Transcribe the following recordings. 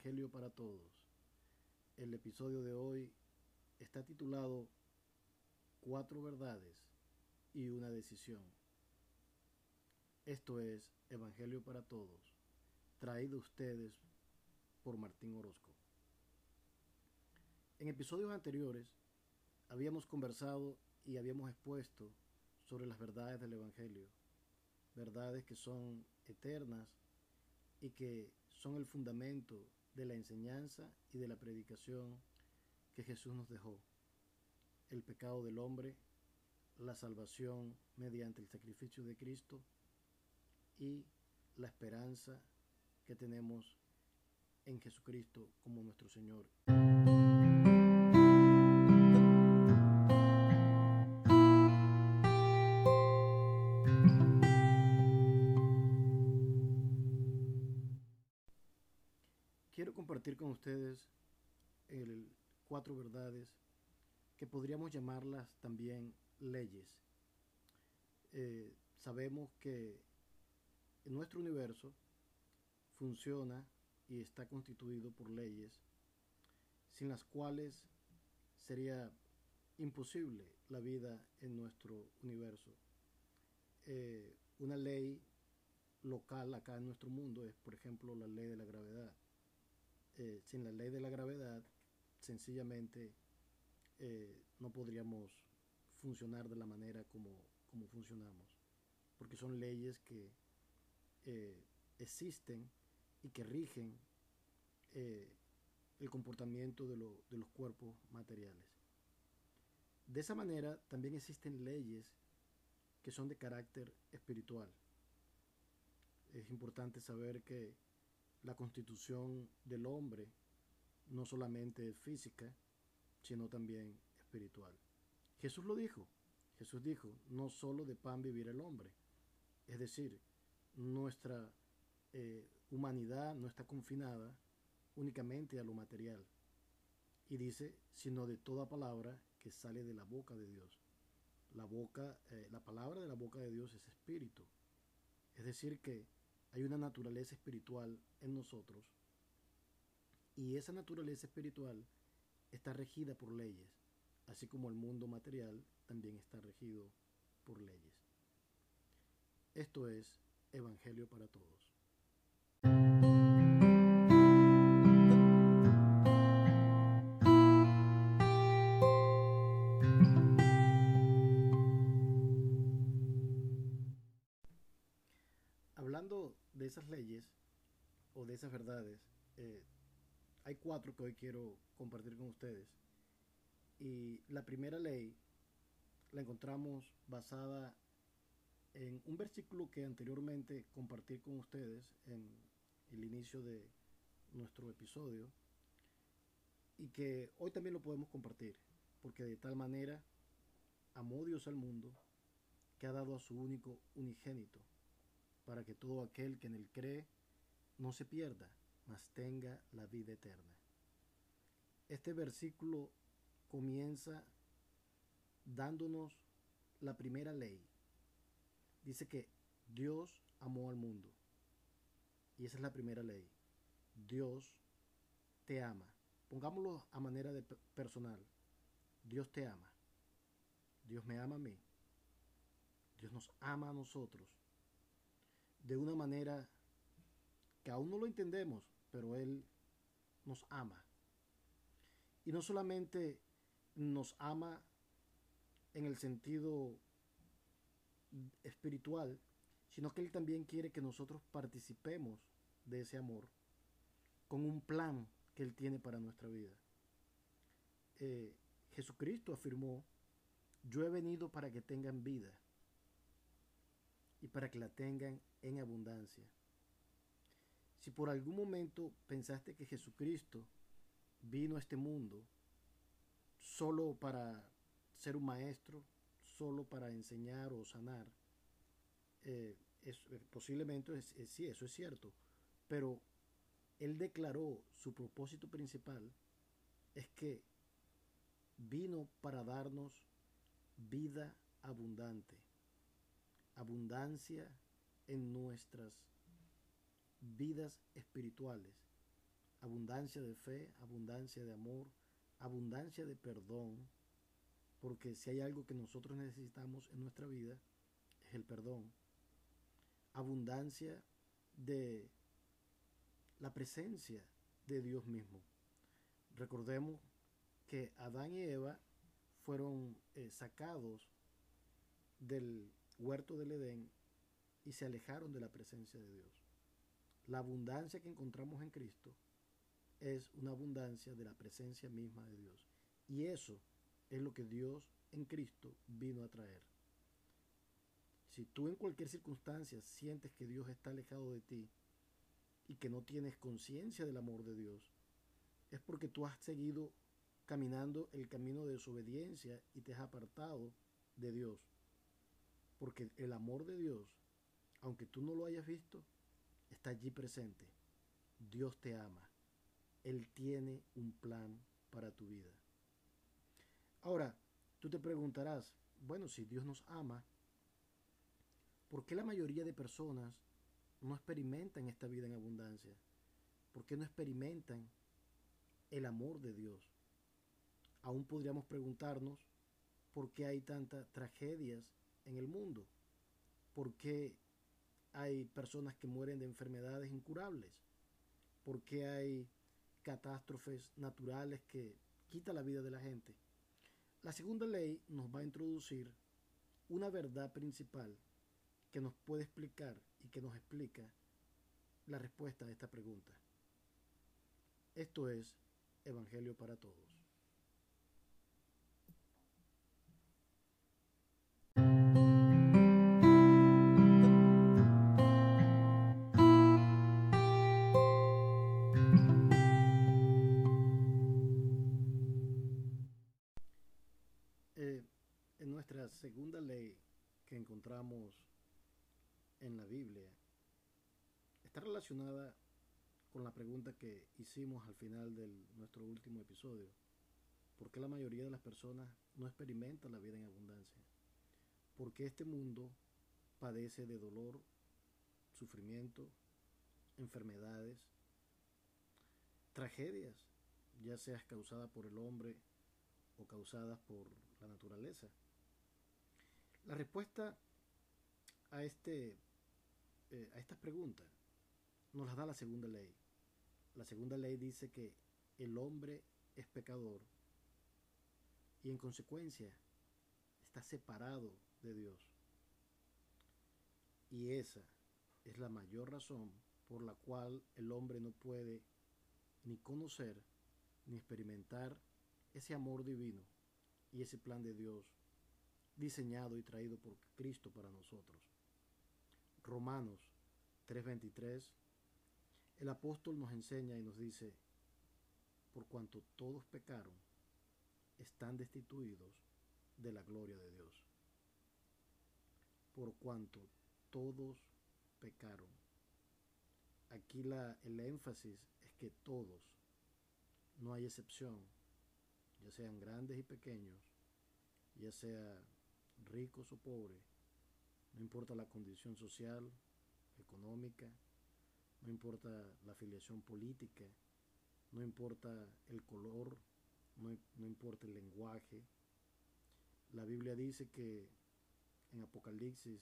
Evangelio para Todos. El episodio de hoy está titulado Cuatro verdades y una decisión. Esto es Evangelio para Todos, traído a ustedes por Martín Orozco. En episodios anteriores habíamos conversado y habíamos expuesto sobre las verdades del Evangelio, verdades que son eternas y que son el fundamento de la enseñanza y de la predicación que Jesús nos dejó. El pecado del hombre, la salvación mediante el sacrificio de Cristo y la esperanza que tenemos en Jesucristo como nuestro Señor. Compartir con ustedes el, cuatro verdades que podríamos llamarlas también leyes. Eh, sabemos que nuestro universo funciona y está constituido por leyes sin las cuales sería imposible la vida en nuestro universo. Eh, una ley local acá en nuestro mundo es, por ejemplo, la ley de la gravedad. Eh, sin la ley de la gravedad, sencillamente eh, no podríamos funcionar de la manera como, como funcionamos, porque son leyes que eh, existen y que rigen el comportamiento de, de los cuerpos materiales. De esa manera también existen leyes que son de carácter espiritual. Es importante saber que la constitución del hombre no solamente es física, sino también espiritual. Jesús lo dijo. Jesús dijo, no solo de pan vivir el hombre. Es decir, nuestra eh, humanidad no está confinada únicamente a lo material. Y dice, sino de toda palabra que sale de la boca de Dios. La boca, eh, la palabra de la boca de Dios es espíritu. Es decir, que hay una naturaleza espiritual en nosotros y esa naturaleza espiritual está regida por leyes, así como el mundo material también está regido por leyes. Esto es Evangelio para Todos. Esas leyes o de esas verdades, eh, hay cuatro que hoy quiero compartir con ustedes. Y la primera ley la encontramos basada en un versículo que anteriormente compartí con ustedes en el inicio de nuestro episodio y que hoy también lo podemos compartir, porque de tal manera amó Dios al mundo que ha dado a su único unigénito para que todo aquel que en él cree no se pierda, mas tenga la vida eterna. Este versículo comienza dándonos la primera ley. Dice que Dios amó al mundo. Y esa es la primera ley. Dios te ama. Pongámoslo a manera de personal. Dios te ama. Dios me ama a mí. Dios nos ama a nosotros de una manera que aún no lo entendemos, pero Él nos ama. Y no solamente nos ama en el sentido espiritual, sino que Él también quiere que nosotros participemos de ese amor con un plan que Él tiene para nuestra vida. Eh, Jesucristo afirmó, yo he venido para que tengan vida y para que la tengan en abundancia. Si por algún momento pensaste que Jesucristo vino a este mundo solo para ser un maestro, solo para enseñar o sanar, eh, es, eh, posiblemente sí, eso es cierto, pero él declaró su propósito principal es que vino para darnos vida abundante, abundancia en nuestras vidas espirituales, abundancia de fe, abundancia de amor, abundancia de perdón, porque si hay algo que nosotros necesitamos en nuestra vida, es el perdón. Abundancia de la presencia de Dios mismo. Recordemos que Adán y Eva fueron eh, sacados del huerto del Edén y se alejaron de la presencia de Dios. La abundancia que encontramos en Cristo es una abundancia de la presencia misma de Dios. Y eso es lo que Dios en Cristo vino a traer. Si tú en cualquier circunstancia sientes que Dios está alejado de ti y que no tienes conciencia del amor de Dios, es porque tú has seguido caminando el camino de desobediencia y te has apartado de Dios. Porque el amor de Dios, aunque tú no lo hayas visto, está allí presente. Dios te ama. Él tiene un plan para tu vida. Ahora, tú te preguntarás, bueno, si Dios nos ama, ¿por qué la mayoría de personas no experimentan esta vida en abundancia? ¿Por qué no experimentan el amor de Dios? Aún podríamos preguntarnos por qué hay tantas tragedias en el mundo, por qué hay personas que mueren de enfermedades incurables, por qué hay catástrofes naturales que quitan la vida de la gente. La segunda ley nos va a introducir una verdad principal que nos puede explicar y que nos explica la respuesta a esta pregunta. Esto es Evangelio para Todos. Biblia está relacionada con la pregunta que hicimos al final de nuestro último episodio. ¿Por qué la mayoría de las personas no experimentan la vida en abundancia? ¿Por qué este mundo padece de dolor, sufrimiento, enfermedades, tragedias, ya seas causada por el hombre o causadas por la naturaleza? La respuesta a, este, eh, a estas preguntas nos las da la segunda ley. La segunda ley dice que el hombre es pecador y en consecuencia está separado de Dios. Y esa es la mayor razón por la cual el hombre no puede ni conocer ni experimentar ese amor divino y ese plan de Dios diseñado y traído por Cristo para nosotros. Romanos 3:23, el apóstol nos enseña y nos dice, por cuanto todos pecaron, están destituidos de la gloria de Dios. Por cuanto todos pecaron. Aquí la, el énfasis es que todos, no hay excepción, ya sean grandes y pequeños, ya sea ricos o pobres, no importa la condición social, económica, no importa la afiliación política, no importa el color, no, no, importa el lenguaje. La Biblia dice que en Apocalipsis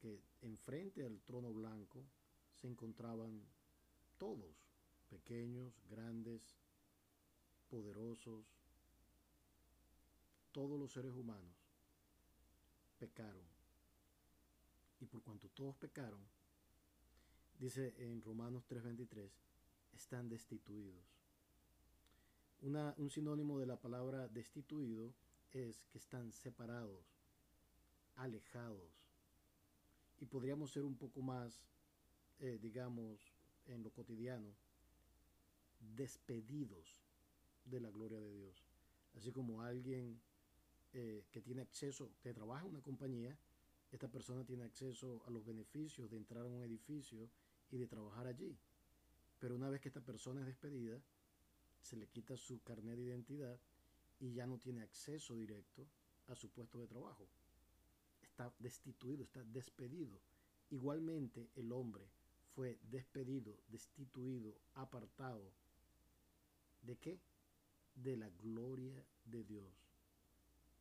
que enfrente al trono blanco se encontraban todos, pequeños, grandes, poderosos, todos los seres humanos pecaron. Y por cuanto todos pecaron, dice en Romanos 3:23, están destituidos. Un sinónimo de la palabra destituido es que están separados, alejados. Y podríamos ser un poco más, eh, digamos, en lo cotidiano, despedidos de la gloria de Dios. Así como alguien eh, que tiene acceso, que trabaja en una compañía, esta persona tiene acceso a los beneficios de entrar a un edificio y de trabajar allí. Pero una vez que esta persona es despedida, se le quita su carnet de identidad y ya no tiene acceso directo a su puesto de trabajo. Está destituido, está despedido. Igualmente el hombre fue despedido, destituido, apartado. ¿De qué? De la gloria de Dios.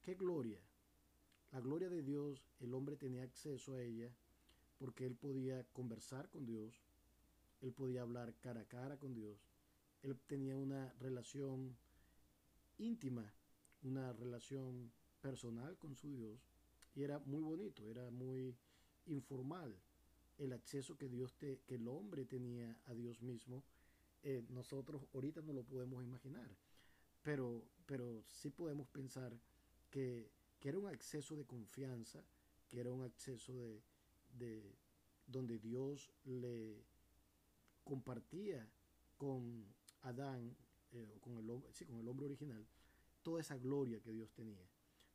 ¿Qué gloria? La gloria de Dios, el hombre tenía acceso a ella porque él podía conversar con Dios, él podía hablar cara a cara con Dios, él tenía una relación íntima, una relación personal con su Dios, y era muy bonito, era muy informal el acceso que Dios te, que el hombre tenía a Dios mismo. Eh, nosotros ahorita no lo podemos imaginar, pero, pero sí podemos pensar que, que era un acceso de confianza, que era un acceso de, de donde Dios le compartía con Adán, eh, con, el, sí, con el hombre original, toda esa gloria que Dios tenía.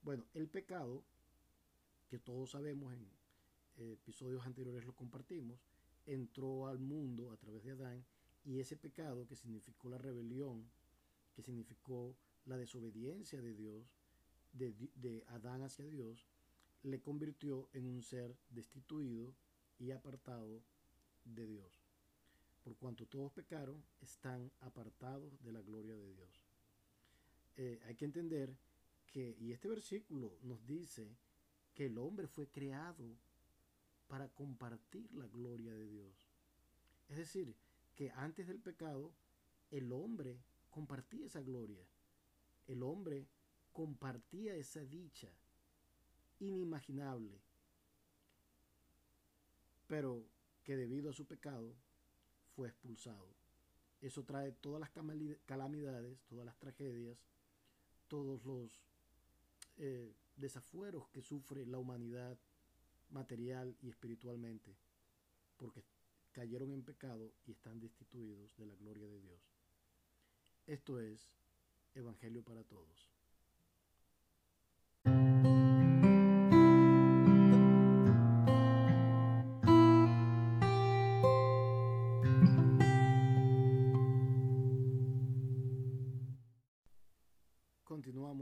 Bueno, el pecado, que todos sabemos en eh, episodios anteriores lo compartimos, entró al mundo a través de Adán y ese pecado que significó la rebelión, que significó la desobediencia de Dios, de, Adán hacia Dios, le convirtió en un ser destituido y apartado de Dios. Por cuanto todos pecaron, están apartados de la gloria de Dios. Eh, hay que entender que, y este versículo nos dice que el hombre fue creado para compartir la gloria de Dios. Es decir, que antes del pecado, el hombre compartía esa gloria. El hombre compartía esa dicha inimaginable, pero que debido a su pecado fue expulsado. Eso trae todas las calamidades, todas las tragedias, todos los eh, desafueros que sufre la humanidad material y espiritualmente, porque cayeron en pecado y están destituidos de la gloria de Dios. Esto es Evangelio para Todos.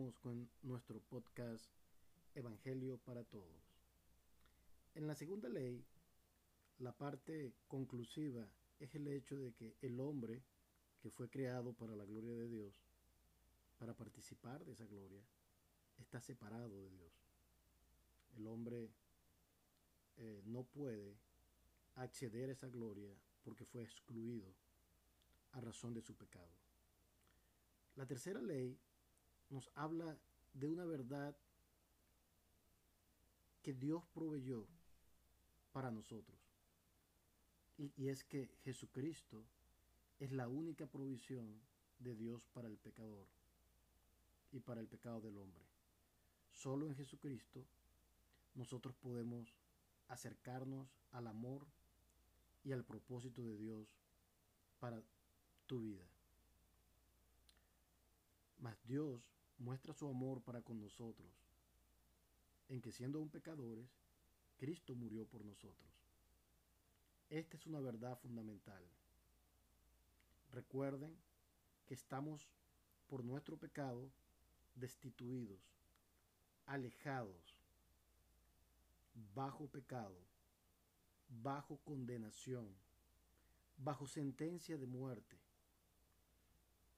Continuamos con nuestro podcast Evangelio para Todos. En la segunda ley, la parte conclusiva es el hecho de que el hombre que fue creado para la gloria de Dios, para participar de esa gloria, está separado de Dios. El hombre eh, no puede acceder a esa gloria porque fue excluido a razón de su pecado. La tercera ley nos habla de una verdad que Dios proveyó para nosotros. Y, es que Jesucristo es la única provisión de Dios para el pecador y para el pecado del hombre. Solo en Jesucristo nosotros podemos acercarnos al amor y al propósito de Dios para tu vida. Mas Dios muestra su amor para con nosotros, en que siendo aún pecadores, Cristo murió por nosotros. Esta es una verdad fundamental. Recuerden que estamos por nuestro pecado destituidos, alejados, bajo pecado, bajo condenación, bajo sentencia de muerte.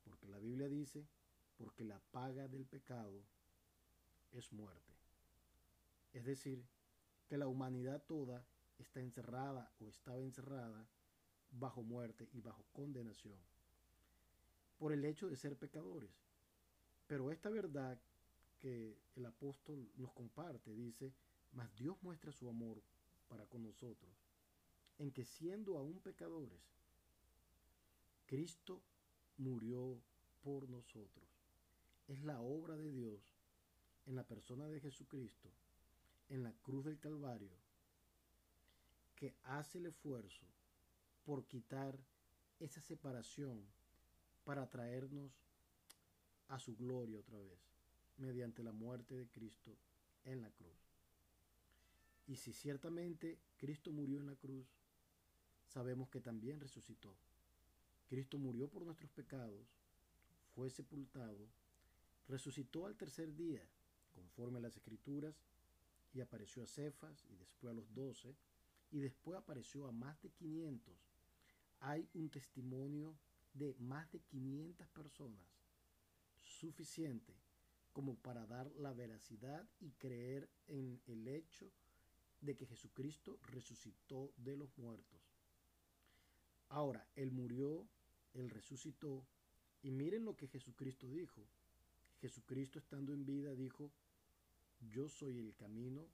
Porque la Biblia dice porque la paga del pecado es muerte. Es decir, que la humanidad toda está encerrada o estaba encerrada bajo muerte y bajo condenación por el hecho de ser pecadores. Pero esta verdad que el apóstol nos comparte dice, mas Dios muestra su amor para con nosotros, en que siendo aún pecadores, Cristo murió por nosotros es la obra de Dios en la persona de Jesucristo, en la cruz del Calvario, que hace el esfuerzo por quitar esa separación para traernos a su gloria otra vez, mediante la muerte de Cristo en la cruz. Y si ciertamente Cristo murió en la cruz, sabemos que también resucitó. Cristo murió por nuestros pecados, fue sepultado resucitó al tercer día, conforme a las escrituras, y apareció a Cefas y después a los doce, y después apareció a más de quinientos hay un testimonio de más de 500 personas suficiente como para dar la veracidad y creer en el hecho de que Jesucristo resucitó de los muertos. Ahora, Él murió, Él resucitó, y miren lo que Jesucristo dijo. Jesucristo estando en vida dijo, yo soy el camino,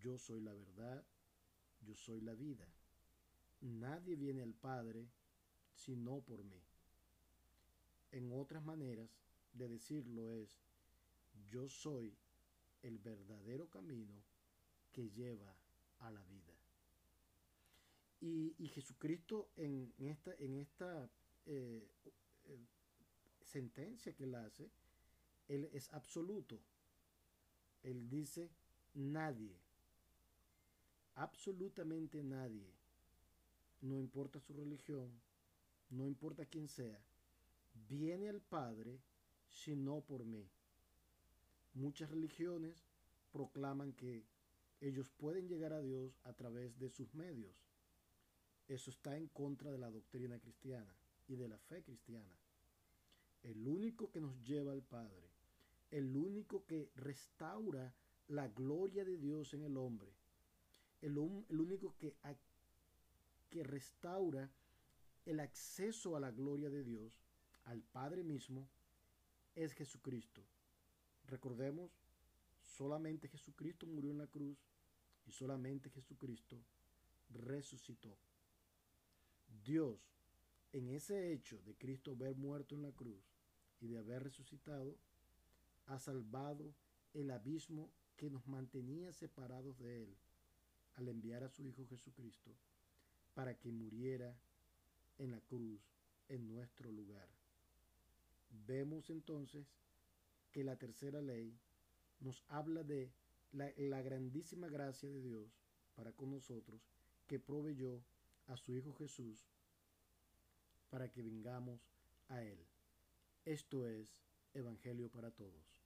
yo soy la verdad, yo soy la vida. Nadie viene al Padre sino por mí. En otras maneras de decirlo es, yo soy el verdadero camino que lleva a la vida. Y, Jesucristo en esta, en esta eh, eh, sentencia que él hace, él es absoluto. Él dice, nadie, absolutamente nadie, no importa su religión, no importa quién sea, viene al Padre sino por mí. Muchas religiones proclaman que ellos pueden llegar a Dios a través de sus medios. Eso está en contra de la doctrina cristiana y de la fe cristiana. El único que nos lleva al Padre, el único que restaura la gloria de Dios en el hombre, el, el único que, que restaura el acceso a la gloria de Dios, al Padre mismo, es Jesucristo. Recordemos, solamente Jesucristo murió en la cruz y solamente Jesucristo resucitó. Dios, en ese hecho de Cristo haber muerto en la cruz y de haber resucitado, ha salvado el abismo que nos mantenía separados de Él al enviar a su Hijo Jesucristo para que muriera en la cruz en nuestro lugar. Vemos entonces que la tercera ley nos habla de la, grandísima gracia de Dios para con nosotros que proveyó a su Hijo Jesús para que vengamos a Él. Esto es Evangelio para Todos.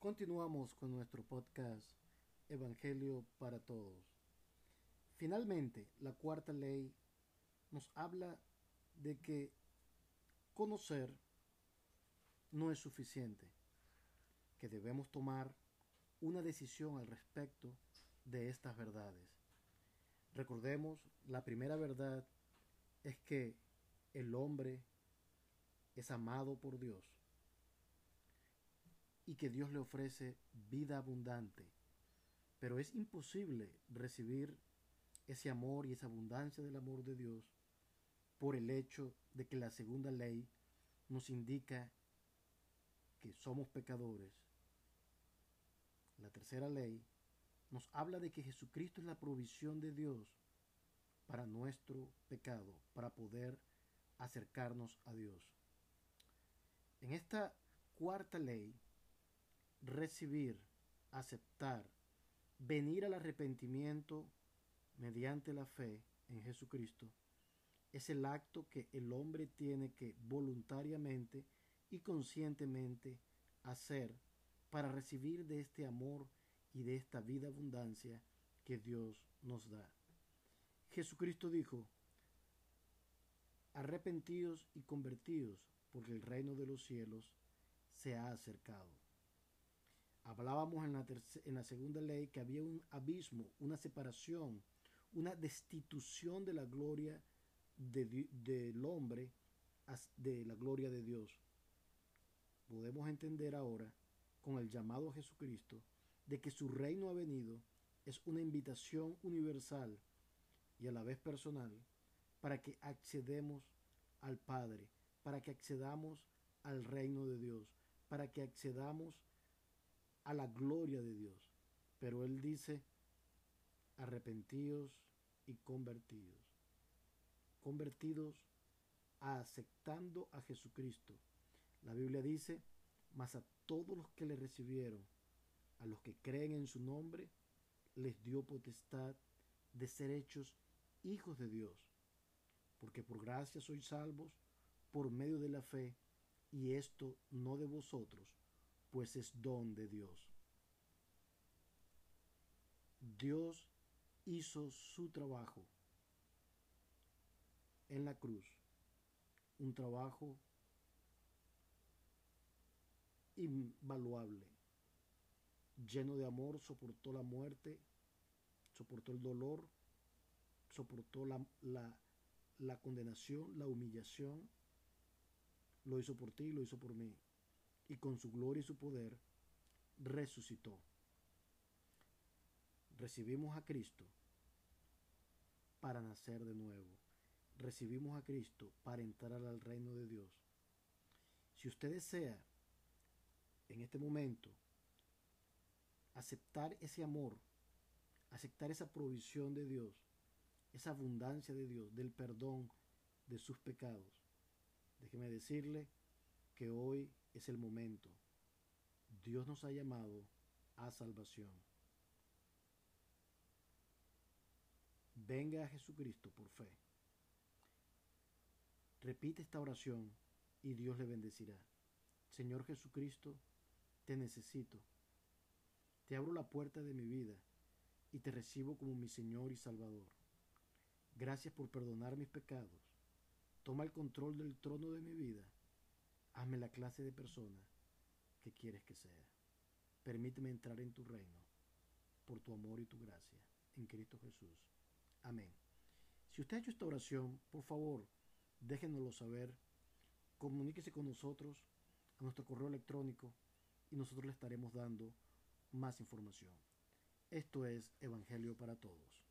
Continuamos con nuestro podcast Evangelio para Todos. Finalmente, la cuarta ley nos habla de que conocer no es suficiente, que debemos tomar una decisión al respecto de estas verdades. Recordemos, la primera verdad es que el hombre es amado por Dios y que Dios le ofrece vida abundante. Pero es imposible recibir ese amor y esa abundancia del amor de Dios por el hecho de que la segunda ley nos indica que somos pecadores. La tercera ley nos habla de que Jesucristo es la provisión de Dios para nuestro pecado, para poder acercarnos a Dios. En esta cuarta ley recibir, aceptar, venir al arrepentimiento mediante la fe en Jesucristo, es el acto que el hombre tiene que voluntariamente y conscientemente hacer para recibir de este amor y de esta vida abundancia que Dios nos da. Jesucristo dijo, arrepentidos y convertidos, porque el reino de los cielos se ha acercado. Hablábamos en la, en la segunda ley que había un abismo, una separación, una destitución de la gloria del hombre de la gloria de Dios. Podemos entender ahora, con el llamado a Jesucristo, de que su reino ha venido es una invitación universal y a la vez personal para que accedemos al Padre, para que accedamos al reino de Dios, para que accedamos a la gloria de Dios. Pero Él dice, arrepentidos y convertidos. Convertidos aceptando a Jesucristo. La Biblia dice, mas a todos los que le recibieron, a los que creen en su nombre, les dio potestad de ser hechos hijos de Dios. porque por gracia sois salvos por medio de la fe, y esto no de vosotros, pues es don de Dios. Dios hizo su trabajo en la cruz, un trabajo invaluable, lleno de amor, soportó la muerte, soportó el dolor, soportó la, la, condenación, la humillación, lo hizo por ti, lo hizo por mí, y con su gloria y su poder resucitó. Recibimos a Cristo para nacer de nuevo. Recibimos a Cristo para entrar al reino de Dios. Si usted desea en este momento aceptar ese amor, aceptar esa provisión de Dios, esa abundancia de Dios, del perdón de sus pecados, déjeme decirle que hoy es el momento. Dios nos ha llamado a salvación. Venga a Jesucristo por fe. Repite esta oración y Dios le bendecirá. Señor Jesucristo, te necesito. Te abro la puerta de mi vida y te recibo como mi Señor y Salvador. Gracias por perdonar mis pecados. Toma el control del trono de mi vida. Hazme la clase de persona que quieres que sea. Permíteme entrar en tu reino por tu amor y tu gracia. En Cristo Jesús. Amén. Si usted ha hecho esta oración, por favor, déjenoslo saber. Comuníquese con nosotros a nuestro correo electrónico y nosotros le estaremos dando más información. Esto es Evangelio para Todos.